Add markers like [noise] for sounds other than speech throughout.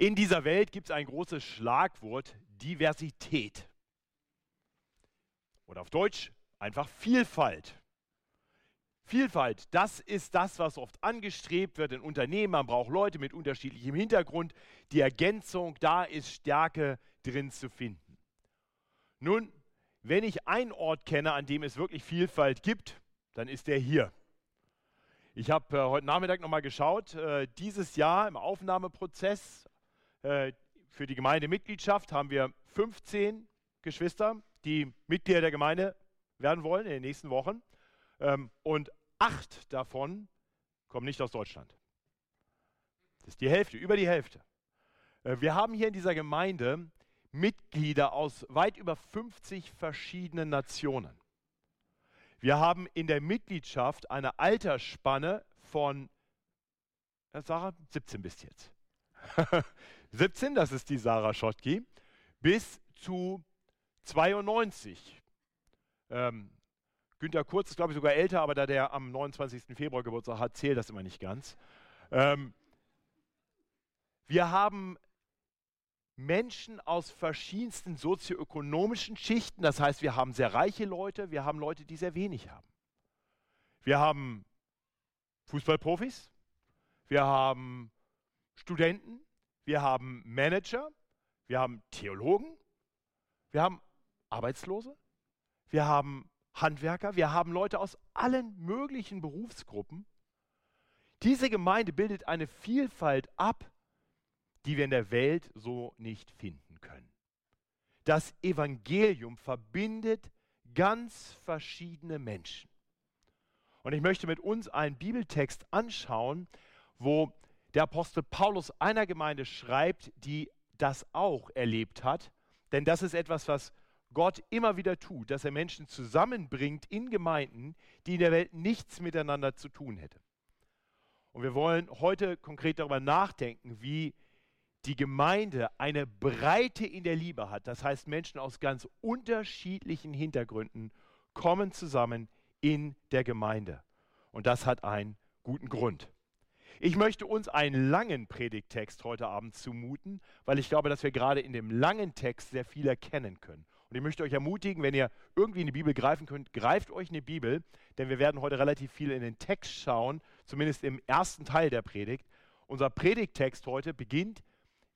In dieser Welt gibt es ein großes Schlagwort, Diversität. Oder auf Deutsch einfach Vielfalt. Vielfalt, das ist das, was oft angestrebt wird in Unternehmen. Man braucht Leute mit unterschiedlichem Hintergrund. Die Ergänzung, da ist Stärke drin zu finden. Nun, wenn ich einen Ort kenne, an dem es wirklich Vielfalt gibt, dann ist der hier. Ich habe äh, heute Nachmittag nochmal geschaut. Äh, dieses Jahr im Aufnahmeprozess äh, für die Gemeindemitgliedschaft haben wir 15 Geschwister, die Mitglieder der Gemeinde werden wollen in den nächsten Wochen. Ähm, und acht davon kommen nicht aus Deutschland. Das ist die Hälfte, über die Hälfte. Äh, wir haben hier in dieser Gemeinde Mitglieder aus weit über 50 verschiedenen Nationen. Wir haben in der Mitgliedschaft eine Altersspanne von, Sarah, 17 bis jetzt. [laughs] 17, das ist die Sarah Schottky, bis zu 92. Ähm, Günter Kurz ist, glaube ich, sogar älter, aber da der am 29. Februar Geburtstag hat, zählt das immer nicht ganz. Ähm, wir haben Menschen aus verschiedensten sozioökonomischen Schichten. Das heißt, wir haben sehr reiche Leute, wir haben Leute, die sehr wenig haben. Wir haben Fußballprofis, wir haben Studenten, wir haben Manager, wir haben Theologen, wir haben Arbeitslose, wir haben Handwerker, wir haben Leute aus allen möglichen Berufsgruppen. Diese Gemeinde bildet eine Vielfalt ab, die wir in der Welt so nicht finden können. Das Evangelium verbindet ganz verschiedene Menschen. Und ich möchte mit uns einen Bibeltext anschauen, wo der Apostel Paulus einer Gemeinde schreibt, die das auch erlebt hat. Denn das ist etwas, was Gott immer wieder tut, dass er Menschen zusammenbringt in Gemeinden, die in der Welt nichts miteinander zu tun hätten. Und wir wollen heute konkret darüber nachdenken, wie die Gemeinde eine Breite in der Liebe hat. Das heißt, Menschen aus ganz unterschiedlichen Hintergründen kommen zusammen in der Gemeinde. Und das hat einen guten Grund. Ich möchte uns einen langen Predigttext heute Abend zumuten, weil ich glaube, dass wir gerade in dem langen Text sehr viel erkennen können. Und ich möchte euch ermutigen, wenn ihr irgendwie in die Bibel greifen könnt, greift euch eine Bibel, denn wir werden heute relativ viel in den Text schauen, zumindest im ersten Teil der Predigt. Unser Predigttext heute beginnt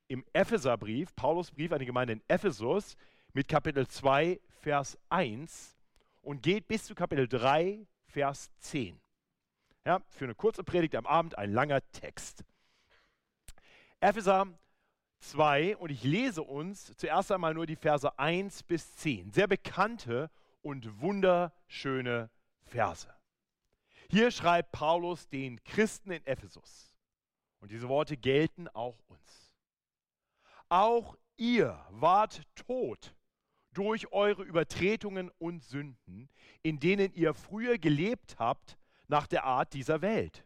im Epheserbrief, Paulus Brief an die Gemeinde in Ephesus, mit Kapitel 2, Vers 1 und geht bis zu Kapitel 3, Vers 10. Ja, für eine kurze Predigt am Abend ein langer Text. Epheser 2 und ich lese uns zuerst einmal nur die Verse 1 bis 10. Sehr bekannte und wunderschöne Verse. Hier schreibt Paulus den Christen in Ephesus. Und diese Worte gelten auch uns. Auch ihr wart tot durch eure Übertretungen und Sünden, in denen ihr früher gelebt habt nach der Art dieser Welt.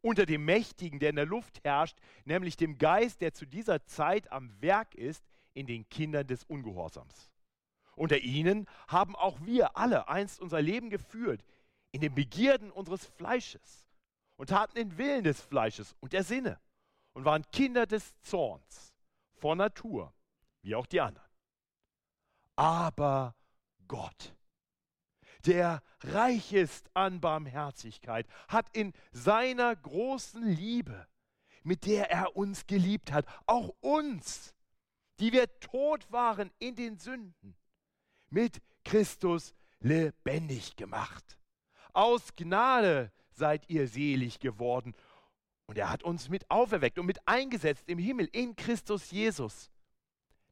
Unter dem Mächtigen, der in der Luft herrscht, nämlich dem Geist, der zu dieser Zeit am Werk ist, in den Kindern des Ungehorsams. Unter ihnen haben auch wir alle einst unser Leben geführt, in den Begierden unseres Fleisches und taten den Willen des Fleisches und der Sinne und waren Kinder des Zorns von Natur, wie auch die anderen. Aber Gott, der reich ist an Barmherzigkeit, hat in seiner großen Liebe, mit der er uns geliebt hat, auch uns, die wir tot waren in den Sünden, mit Christus lebendig gemacht. Aus Gnade seid ihr selig geworden und er hat uns mit auferweckt und mit eingesetzt im Himmel in Christus Jesus,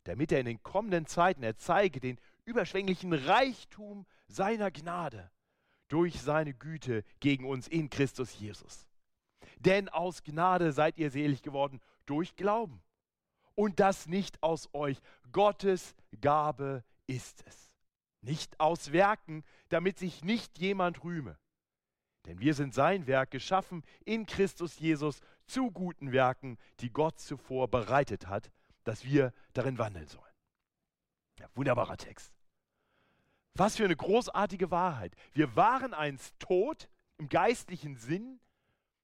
damit er in den kommenden Zeiten erzeige den überschwänglichen Reichtum seiner Gnade durch seine Güte gegen uns in Christus Jesus. Denn aus Gnade seid ihr selig geworden durch Glauben. Und das nicht aus euch. Gottes Gabe ist es. Nicht aus Werken, damit sich nicht jemand rühme. Denn wir sind sein Werk geschaffen in Christus Jesus zu guten Werken, die Gott zuvor bereitet hat, dass wir darin wandeln sollen. Ja, wunderbarer Text. Was für eine großartige Wahrheit. Wir waren einst tot im geistlichen Sinn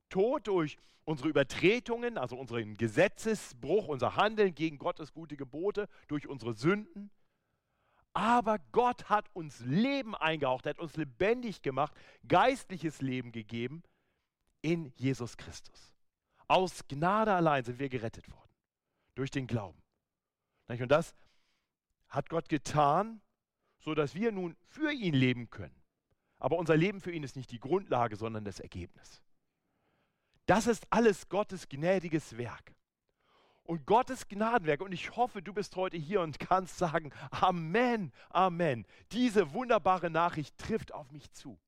Tod durch unsere Übertretungen, also unseren Gesetzesbruch, unser Handeln gegen Gottes gute Gebote, durch unsere Sünden. Aber Gott hat uns Leben eingehaucht, hat uns lebendig gemacht, geistliches Leben gegeben in Jesus Christus. Aus Gnade allein sind wir gerettet worden, durch den Glauben. Und das hat Gott getan, sodass wir nun für ihn leben können. Aber unser Leben für ihn ist nicht die Grundlage, sondern das Ergebnis. Das ist alles Gottes gnädiges Werk. Und Gottes Gnadenwerk, und ich hoffe, du bist heute hier und [laughs] kannst sagen, Amen, Amen. Diese wunderbare Nachricht trifft auf mich zu.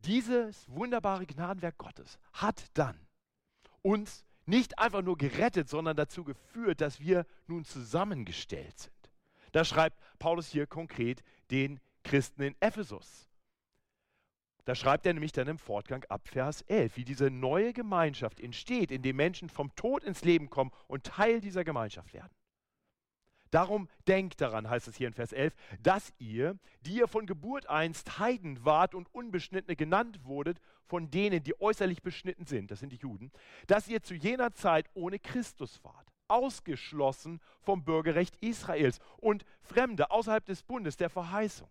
Dieses wunderbare Gnadenwerk Gottes hat dann uns nicht einfach nur gerettet, sondern dazu geführt, dass wir nun zusammengestellt sind. Da schreibt Paulus hier konkret den Christen in Ephesus. Da schreibt er nämlich dann im Fortgang ab Vers 11, wie diese neue Gemeinschaft entsteht, in dem Menschen vom Tod ins Leben kommen und Teil dieser Gemeinschaft werden. Darum denkt daran, heißt es hier in Vers 11, dass ihr, die ihr von Geburt einst Heiden wart und Unbeschnittene genannt wurdet, von denen, die äußerlich beschnitten sind, das sind die Juden, dass ihr zu jener Zeit ohne Christus wart, ausgeschlossen vom Bürgerrecht Israels und Fremde außerhalb des Bundes der Verheißung.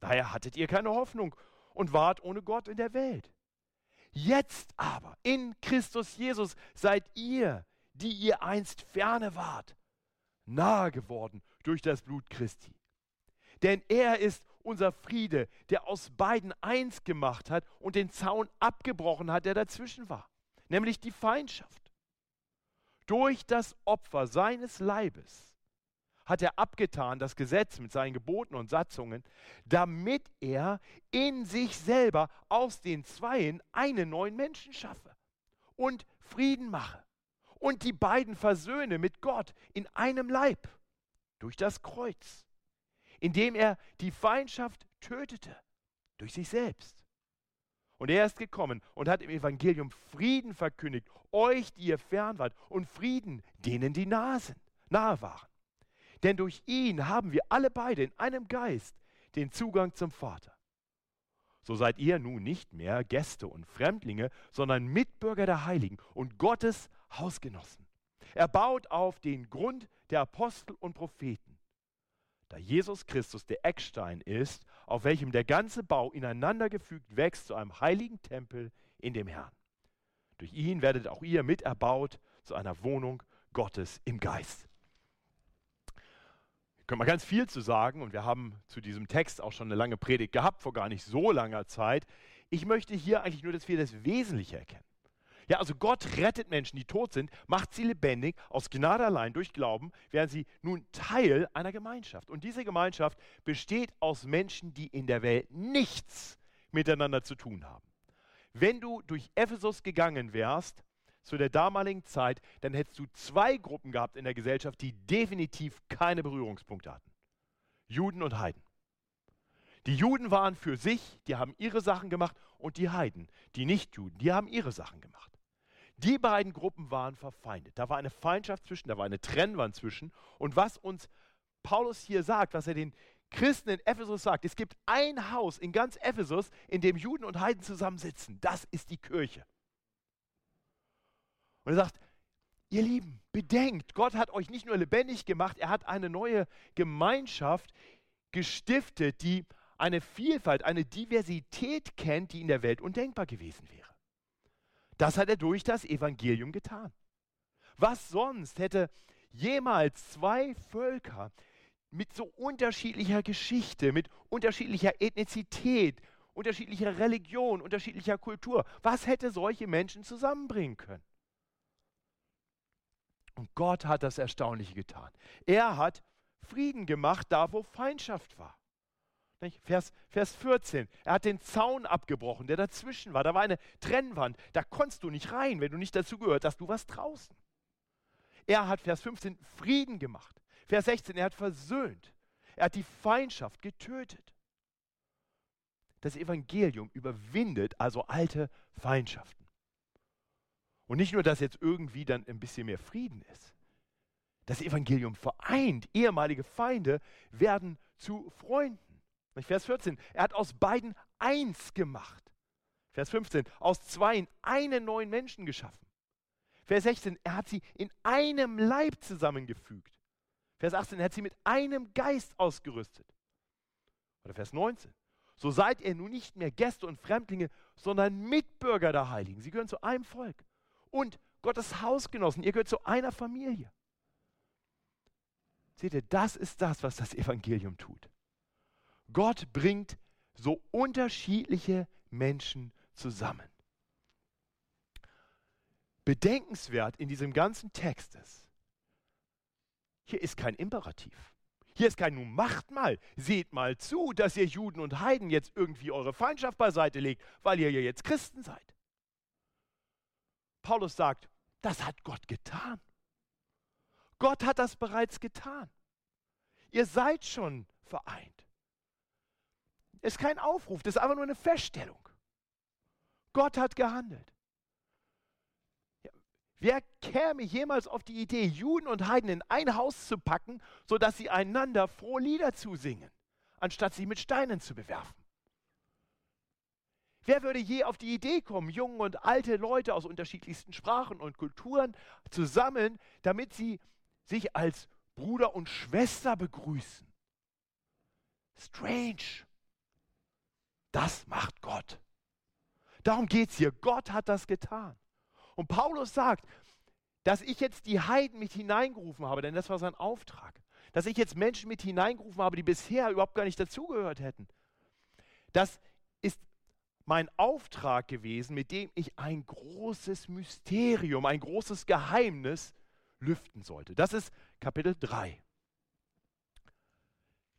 Daher hattet ihr keine Hoffnung und wart ohne Gott in der Welt. Jetzt aber in Christus Jesus seid ihr, die ihr einst ferne wart, nahe geworden durch das Blut Christi. Denn er ist unser Friede, der aus beiden eins gemacht hat und den Zaun abgebrochen hat, der dazwischen war, nämlich die Feindschaft. Durch das Opfer seines Leibes hat er abgetan das Gesetz mit seinen Geboten und Satzungen, damit er in sich selber aus den Zweien einen neuen Menschen schaffe und Frieden mache und die beiden versöhne mit Gott in einem Leib durch das Kreuz, indem er die Feindschaft tötete durch sich selbst. Und er ist gekommen und hat im Evangelium Frieden verkündigt, euch, die ihr fern wart, und Frieden denen, die nahe nahe waren. Denn durch ihn haben wir alle beide in einem Geist den Zugang zum Vater. So seid ihr nun nicht mehr Gäste und Fremdlinge, sondern Mitbürger der Heiligen und Gottes Hausgenossen. Er baut auf den Grund der Apostel und Propheten. Da Jesus Christus der Eckstein ist, auf welchem der ganze Bau ineinandergefügt wächst zu einem heiligen Tempel in dem Herrn. Durch ihn werdet auch ihr miterbaut zu einer Wohnung Gottes im Geist. Da können wir ganz viel zu sagen und wir haben zu diesem Text auch schon eine lange Predigt gehabt, vor gar nicht so langer Zeit. Ich möchte hier eigentlich nur, dass wir das Wesentliche erkennen. Ja, also Gott rettet Menschen, die tot sind, macht sie lebendig, aus Gnade allein, durch Glauben, werden sie nun Teil einer Gemeinschaft. Und diese Gemeinschaft besteht aus Menschen, die in der Welt nichts miteinander zu tun haben. Wenn du durch Ephesus gegangen wärst, zu der damaligen Zeit, dann hättest du zwei Gruppen gehabt in der Gesellschaft, die definitiv keine Berührungspunkte hatten. Juden und Heiden. Die Juden waren für sich, die haben ihre Sachen gemacht und die Heiden, die Nichtjuden, die haben ihre Sachen gemacht. Die beiden Gruppen waren verfeindet. Da war eine Feindschaft zwischen, da war eine Trennwand zwischen. Und was uns Paulus hier sagt, was er den Christen in Ephesus sagt, es gibt ein Haus in ganz Ephesus, in dem Juden und Heiden zusammensitzen. Das ist die Kirche. Und er sagt, ihr Lieben, bedenkt, Gott hat euch nicht nur lebendig gemacht, er hat eine neue Gemeinschaft gestiftet, die eine Vielfalt, eine Diversität kennt, die in der Welt undenkbar gewesen wäre. Das hat er durch das Evangelium getan. Was sonst hätte jemals zwei Völker mit so unterschiedlicher Geschichte, mit unterschiedlicher Ethnizität, unterschiedlicher Religion, unterschiedlicher Kultur, was hätte solche Menschen zusammenbringen können? Und Gott hat das Erstaunliche getan. Er hat Frieden gemacht, da wo Feindschaft war. Vers, Vers 14. Er hat den Zaun abgebrochen, der dazwischen war. Da war eine Trennwand. Da konntest du nicht rein, wenn du nicht dazu gehört hast. Du warst draußen. Er hat, Vers 15, Frieden gemacht. Vers 16, er hat versöhnt. Er hat die Feindschaft getötet. Das Evangelium überwindet also alte Feindschaften. Und nicht nur, dass jetzt irgendwie dann ein bisschen mehr Frieden ist. Das Evangelium vereint. Ehemalige Feinde werden zu Freunden. Vers 14, er hat aus beiden eins gemacht. Vers 15, aus zweien einen neuen Menschen geschaffen. Vers 16, er hat sie in einem Leib zusammengefügt. Vers 18, er hat sie mit einem Geist ausgerüstet. Oder Vers 19, so seid ihr nun nicht mehr Gäste und Fremdlinge, sondern Mitbürger der Heiligen. Sie gehören zu einem Volk. Und Gottes Hausgenossen, ihr gehört zu einer Familie. Seht ihr, das ist das, was das Evangelium tut. Gott bringt so unterschiedliche Menschen zusammen. Bedenkenswert in diesem ganzen Text ist, hier ist kein Imperativ. Hier ist kein Nun macht mal, seht mal zu, dass ihr Juden und Heiden jetzt irgendwie eure Feindschaft beiseite legt, weil ihr ja jetzt Christen seid. Paulus sagt, das hat Gott getan. Gott hat das bereits getan. Ihr seid schon vereint. Ist kein Aufruf, das ist einfach nur eine Feststellung. Gott hat gehandelt. Wer käme jemals auf die Idee, Juden und Heiden in ein Haus zu packen, sodass sie einander frohe Lieder zusingen, anstatt sie mit Steinen zu bewerfen? Wer würde je auf die Idee kommen, junge und alte Leute aus unterschiedlichsten Sprachen und Kulturen zu sammeln, damit sie sich als Bruder und Schwester begrüßen? Strange. Das macht Gott. Darum geht es hier. Gott hat das getan. Und Paulus sagt, dass ich jetzt die Heiden mit hineingerufen habe, denn das war sein Auftrag. Dass ich jetzt Menschen mit hineingerufen habe, die bisher überhaupt gar nicht dazugehört hätten. Das ist mein Auftrag gewesen, mit dem ich ein großes Mysterium, ein großes Geheimnis lüften sollte. Das ist Kapitel 3.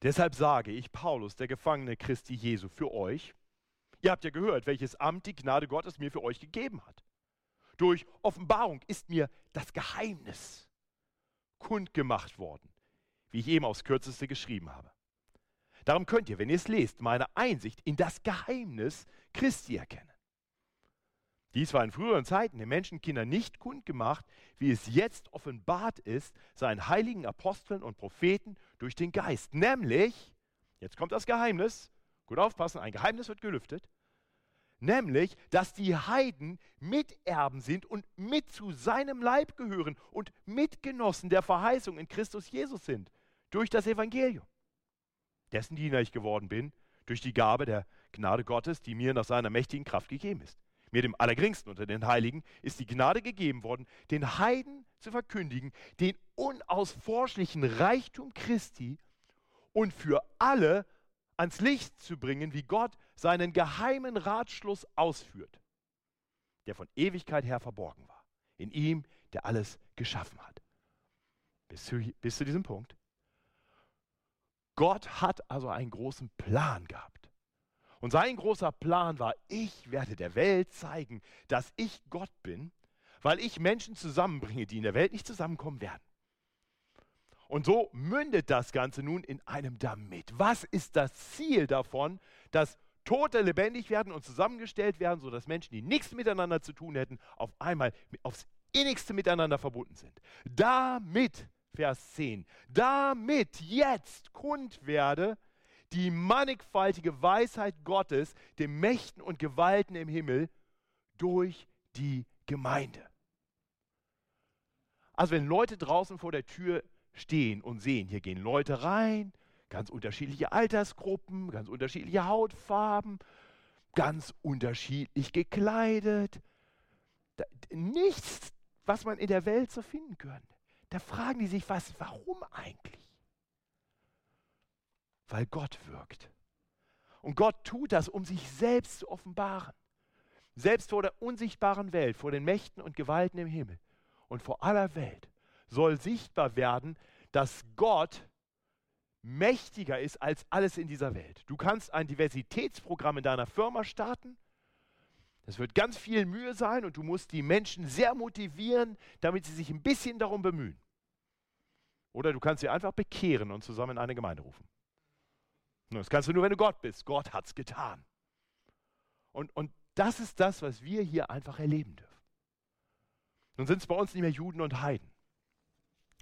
Deshalb sage ich, Paulus, der Gefangene Christi Jesu, für euch, ihr habt ja gehört, welches Amt die Gnade Gottes mir für euch gegeben hat. Durch Offenbarung ist mir das Geheimnis kundgemacht worden, wie ich eben aufs Kürzeste geschrieben habe. Darum könnt ihr, wenn ihr es lest, meine Einsicht in das Geheimnis Christi erkennen. Dies war in früheren Zeiten den Menschenkindern nicht kundgemacht, wie es jetzt offenbart ist, seinen heiligen Aposteln und Propheten durch den Geist. Nämlich, jetzt kommt das Geheimnis, gut aufpassen, ein Geheimnis wird gelüftet, nämlich, dass die Heiden Miterben sind und mit zu seinem Leib gehören und Mitgenossen der Verheißung in Christus Jesus sind, durch das Evangelium, dessen Diener ich geworden bin, durch die Gabe der Gnade Gottes, die mir nach seiner mächtigen Kraft gegeben ist. Mir, dem Allergeringsten unter den Heiligen, ist die Gnade gegeben worden, den Heiden zu verkündigen, den unausforschlichen Reichtum Christi und für alle ans Licht zu bringen, wie Gott seinen geheimen Ratschluss ausführt, der von Ewigkeit her verborgen war, in ihm, der alles geschaffen hat. Bis zu, bis zu diesem Punkt. Gott hat also einen großen Plan gehabt. Und sein großer Plan war, ich werde der Welt zeigen, dass ich Gott bin, weil ich Menschen zusammenbringe, die in der Welt nicht zusammenkommen werden. Und so mündet das Ganze nun in einem Damit. Was ist das Ziel davon, dass Tote lebendig werden und zusammengestellt werden, sodass Menschen, die nichts miteinander zu tun hätten, auf einmal aufs innigste miteinander verbunden sind? Damit, Vers 10, damit jetzt kund werde die mannigfaltige Weisheit Gottes den Mächten und Gewalten im Himmel durch die Gemeinde. Also wenn Leute draußen vor der Tür stehen und sehen, hier gehen Leute rein, ganz unterschiedliche Altersgruppen, ganz unterschiedliche Hautfarben, ganz unterschiedlich gekleidet. Da, nichts, was man in der Welt so finden könnte. Da fragen die sich, was, warum eigentlich? Weil Gott wirkt. Und Gott tut das, um sich selbst zu offenbaren. Selbst vor der unsichtbaren Welt, vor den Mächten und Gewalten im Himmel und vor aller Welt soll sichtbar werden, dass Gott mächtiger ist als alles in dieser Welt. Du kannst ein Diversitätsprogramm in deiner Firma starten. Es wird ganz viel Mühe sein und du musst die Menschen sehr motivieren, damit sie sich ein bisschen darum bemühen. Oder du kannst sie einfach bekehren und zusammen in eine Gemeinde rufen. Das kannst du nur, wenn du Gott bist. Gott hat es getan. Und, und das ist das, was wir hier einfach erleben dürfen. Nun sind es bei uns nicht mehr Juden und Heiden.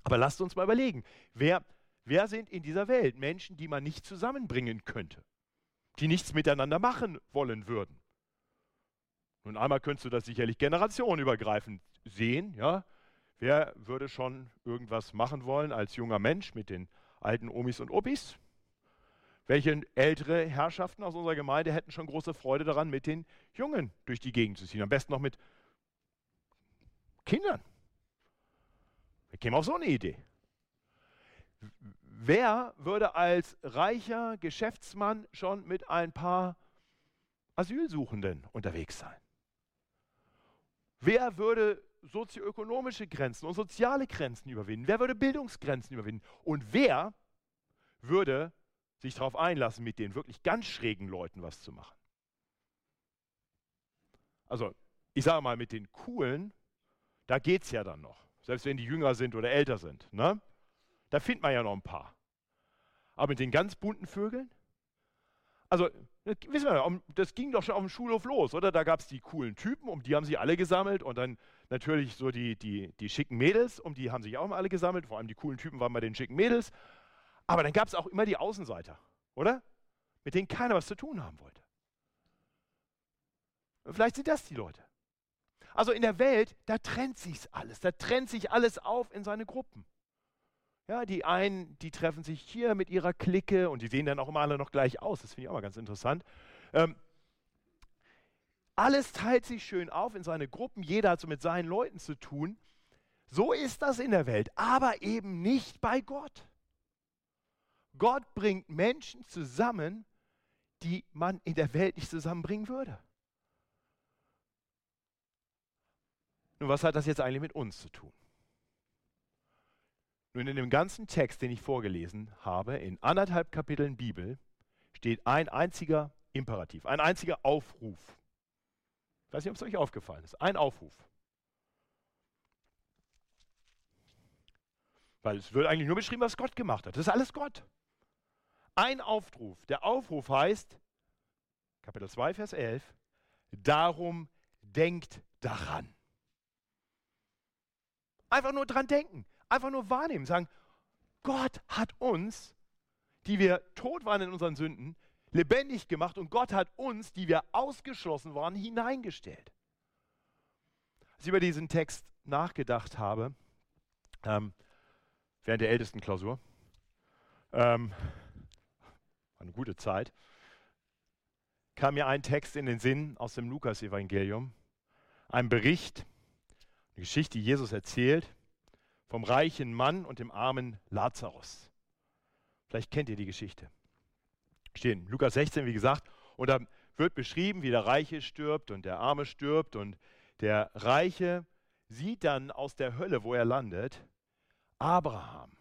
Aber lasst uns mal überlegen, wer, wer sind in dieser Welt Menschen, die man nicht zusammenbringen könnte, die nichts miteinander machen wollen würden? Nun einmal könntest du das sicherlich generationenübergreifend sehen, ja. Wer würde schon irgendwas machen wollen als junger Mensch mit den alten Omis und Opis? Welche ältere Herrschaften aus unserer Gemeinde hätten schon große Freude daran, mit den Jungen durch die Gegend zu ziehen? Am besten noch mit Kindern. Wir kämen auf so eine Idee. Wer würde als reicher Geschäftsmann schon mit ein paar Asylsuchenden unterwegs sein? Wer würde sozioökonomische Grenzen und soziale Grenzen überwinden? Wer würde Bildungsgrenzen überwinden? Und wer würde sich darauf einlassen, mit den wirklich ganz schrägen Leuten was zu machen? Also, ich sage mal, mit den coolen, da geht es ja dann noch. Selbst wenn die jünger sind oder älter sind. Ne? Da findet man ja noch ein paar. Aber mit den ganz bunten Vögeln? Also, wissen wir, das ging doch schon auf dem Schulhof los, oder? Da gab es die coolen Typen, um die haben sich alle gesammelt und dann natürlich so die, die, die schicken Mädels, um die haben sich auch mal alle gesammelt. Vor allem die coolen Typen waren bei den schicken Mädels. Aber dann gab es auch immer die Außenseiter, oder? Mit denen keiner was zu tun haben wollte. Vielleicht sind das die Leute. Also in der Welt, da trennt sich alles, da trennt sich alles auf in seine Gruppen. Ja, die einen, die treffen sich hier mit ihrer Clique und die sehen dann auch immer alle noch gleich aus. Das finde ich auch mal ganz interessant. Ähm, alles teilt sich schön auf in seine Gruppen. Jeder hat so mit seinen Leuten zu tun. So ist das in der Welt, aber eben nicht bei Gott. Gott bringt Menschen zusammen, die man in der Welt nicht zusammenbringen würde. Nun, was hat das jetzt eigentlich mit uns zu tun? Nun, in dem ganzen Text, den ich vorgelesen habe, in anderthalb Kapiteln Bibel, steht ein einziger Imperativ, ein einziger Aufruf. Ich weiß nicht, ob es euch aufgefallen ist. Ein Aufruf. Weil es wird eigentlich nur beschrieben, was Gott gemacht hat. Das ist alles Gott. Ein Aufruf. Der Aufruf heißt, Kapitel 2, Vers 11, darum denkt daran. Einfach nur dran denken einfach nur wahrnehmen, sagen, Gott hat uns, die wir tot waren in unseren Sünden, lebendig gemacht und Gott hat uns, die wir ausgeschlossen waren, hineingestellt. Als ich über diesen Text nachgedacht habe, ähm, während der ältesten Klausur, ähm, eine gute Zeit, kam mir ein Text in den Sinn aus dem Lukas-Evangelium, ein Bericht, eine Geschichte, die Jesus erzählt, vom reichen Mann und dem armen Lazarus. Vielleicht kennt ihr die Geschichte. Stehen, Lukas 16, wie gesagt, und da wird beschrieben, wie der Reiche stirbt und der Arme stirbt und der Reiche sieht dann aus der Hölle, wo er landet, Abraham.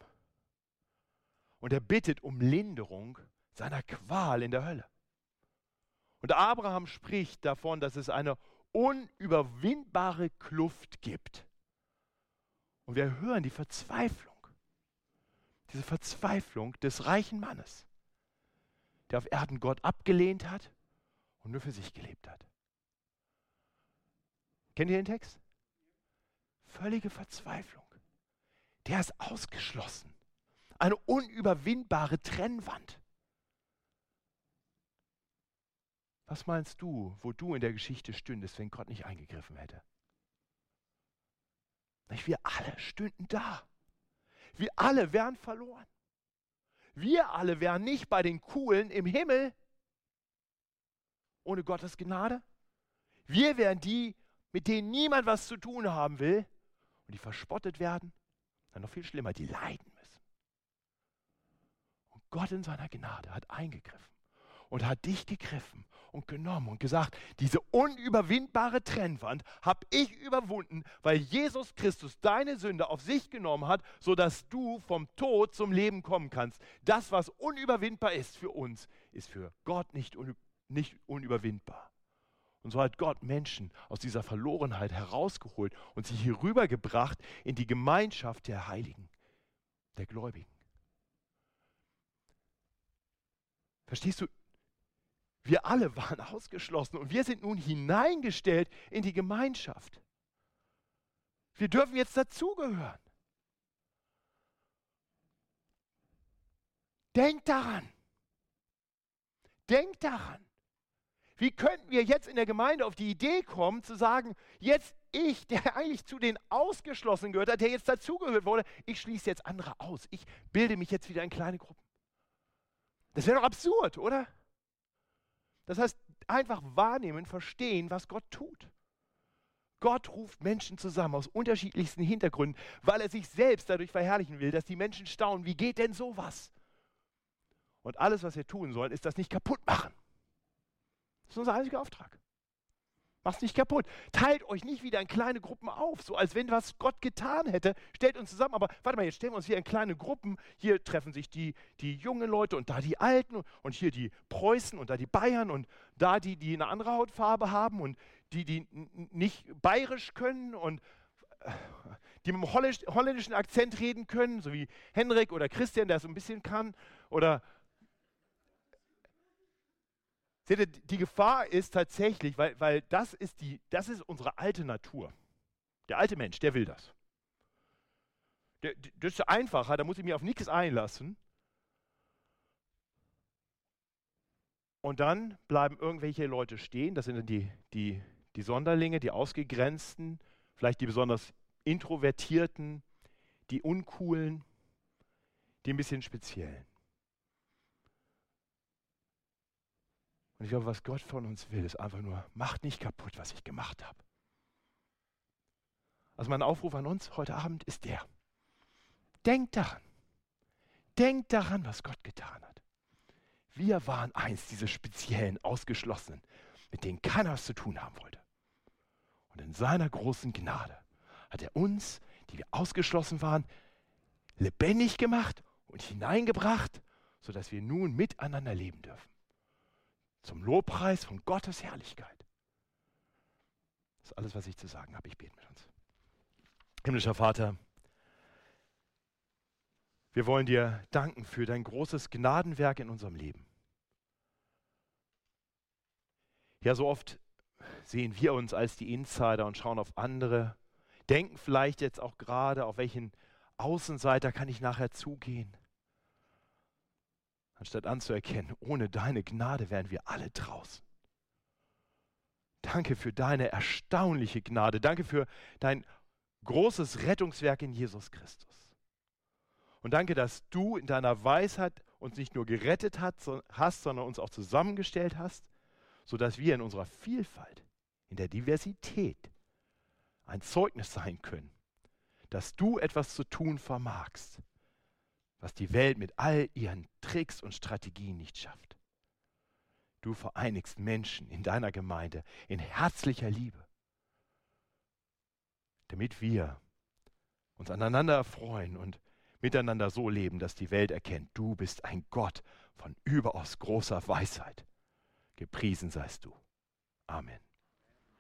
Und er bittet um Linderung seiner Qual in der Hölle. Und Abraham spricht davon, dass es eine unüberwindbare Kluft gibt und wir hören die Verzweiflung, diese Verzweiflung des reichen Mannes, der auf Erden Gott abgelehnt hat und nur für sich gelebt hat. Kennt ihr den Text? Völlige Verzweiflung. Der ist ausgeschlossen. Eine unüberwindbare Trennwand. Was meinst du, wo du in der Geschichte stündest, wenn Gott nicht eingegriffen hätte? Wir alle stünden da. Wir alle wären verloren. Wir alle wären nicht bei den Coolen im Himmel ohne Gottes Gnade. Wir wären die, mit denen niemand was zu tun haben will und die verspottet werden. Dann noch viel schlimmer, die leiden müssen. Und Gott in seiner Gnade hat eingegriffen und hat dich gegriffen und genommen und gesagt, diese unüberwindbare Trennwand habe ich überwunden, weil Jesus Christus deine Sünde auf sich genommen hat, sodass du vom Tod zum Leben kommen kannst. Das, was unüberwindbar ist für uns, ist für Gott nicht, un nicht unüberwindbar. Und so hat Gott Menschen aus dieser Verlorenheit herausgeholt und sie hier rübergebracht in die Gemeinschaft der Heiligen, der Gläubigen. Verstehst du, wir alle [laughs] waren ausgeschlossen und wir sind nun hineingestellt in die Gemeinschaft. Wir dürfen jetzt dazugehören. Denk daran. Denk daran. Wie könnten wir jetzt in der Gemeinde auf die Idee kommen, zu sagen, jetzt ich, der [laughs] eigentlich zu den Ausgeschlossenen gehört hat, der jetzt dazugehört wurde, ich schließe jetzt andere aus. Ich bilde mich jetzt wieder in kleine Gruppen. Das wäre doch absurd, oder? Das heißt, einfach wahrnehmen, verstehen, was Gott tut. Gott ruft Menschen zusammen aus unterschiedlichsten Hintergründen, weil er sich selbst dadurch verherrlichen will, dass die Menschen staunen, wie geht denn sowas? Und alles, was wir tun sollen, ist das nicht kaputt machen. Das ist unser einziger Auftrag. Macht's nicht kaputt. Teilt euch nicht wieder in kleine Gruppen auf, so als wenn was Gott getan hätte. Stellt uns zusammen, aber warte mal, jetzt stellen wir uns hier in kleine Gruppen. Hier treffen sich die, die jungen Leute und da die Alten und hier die Preußen und da die Bayern und da die, die eine andere Hautfarbe haben und die, die nicht bayerisch können und äh, die mit einem holländischen Akzent reden können, so wie Henrik oder Christian, der es so ein bisschen kann, oder Seht ihr, die Gefahr ist tatsächlich, weil, weil das, ist die, das ist unsere alte Natur. Der alte Mensch, der will das. Der, das ist einfacher, da muss ich mich auf nichts einlassen. Und dann bleiben irgendwelche Leute stehen, das sind dann die, die, die Sonderlinge, die Ausgegrenzten, vielleicht die besonders Introvertierten, die Uncoolen, die ein bisschen Speziellen. Und ich glaube, was Gott von uns will, ist einfach nur, macht nicht kaputt, was ich gemacht habe. Also mein Aufruf an uns heute Abend ist der. Denkt daran. Denkt daran, was Gott getan hat. Wir waren einst diese speziellen Ausgeschlossenen, mit denen keiner was zu tun haben wollte. Und in seiner großen Gnade hat er uns, die wir ausgeschlossen waren, lebendig gemacht und hineingebracht, sodass wir nun miteinander leben dürfen zum Lobpreis von Gottes Herrlichkeit. Das ist alles, was ich zu sagen habe. Ich bete mit uns. Himmlischer Vater, wir wollen dir danken für dein großes Gnadenwerk in unserem Leben. Ja, so oft sehen wir uns als die Insider und schauen auf andere, denken vielleicht jetzt auch gerade, auf welchen Außenseiter kann ich nachher zugehen anstatt anzuerkennen, ohne deine Gnade wären wir alle draußen. Danke für deine erstaunliche Gnade. Danke für dein großes Rettungswerk in Jesus Christus. Und danke, dass du in deiner Weisheit uns nicht nur gerettet hast, sondern uns auch zusammengestellt hast, sodass wir in unserer Vielfalt, in der Diversität ein Zeugnis sein können, dass du etwas zu tun vermagst was die Welt mit all ihren Tricks und Strategien nicht schafft. Du vereinigst Menschen in deiner Gemeinde in herzlicher Liebe, damit wir uns aneinander erfreuen und miteinander so leben, dass die Welt erkennt, du bist ein Gott von überaus großer Weisheit. Gepriesen seist du. Amen.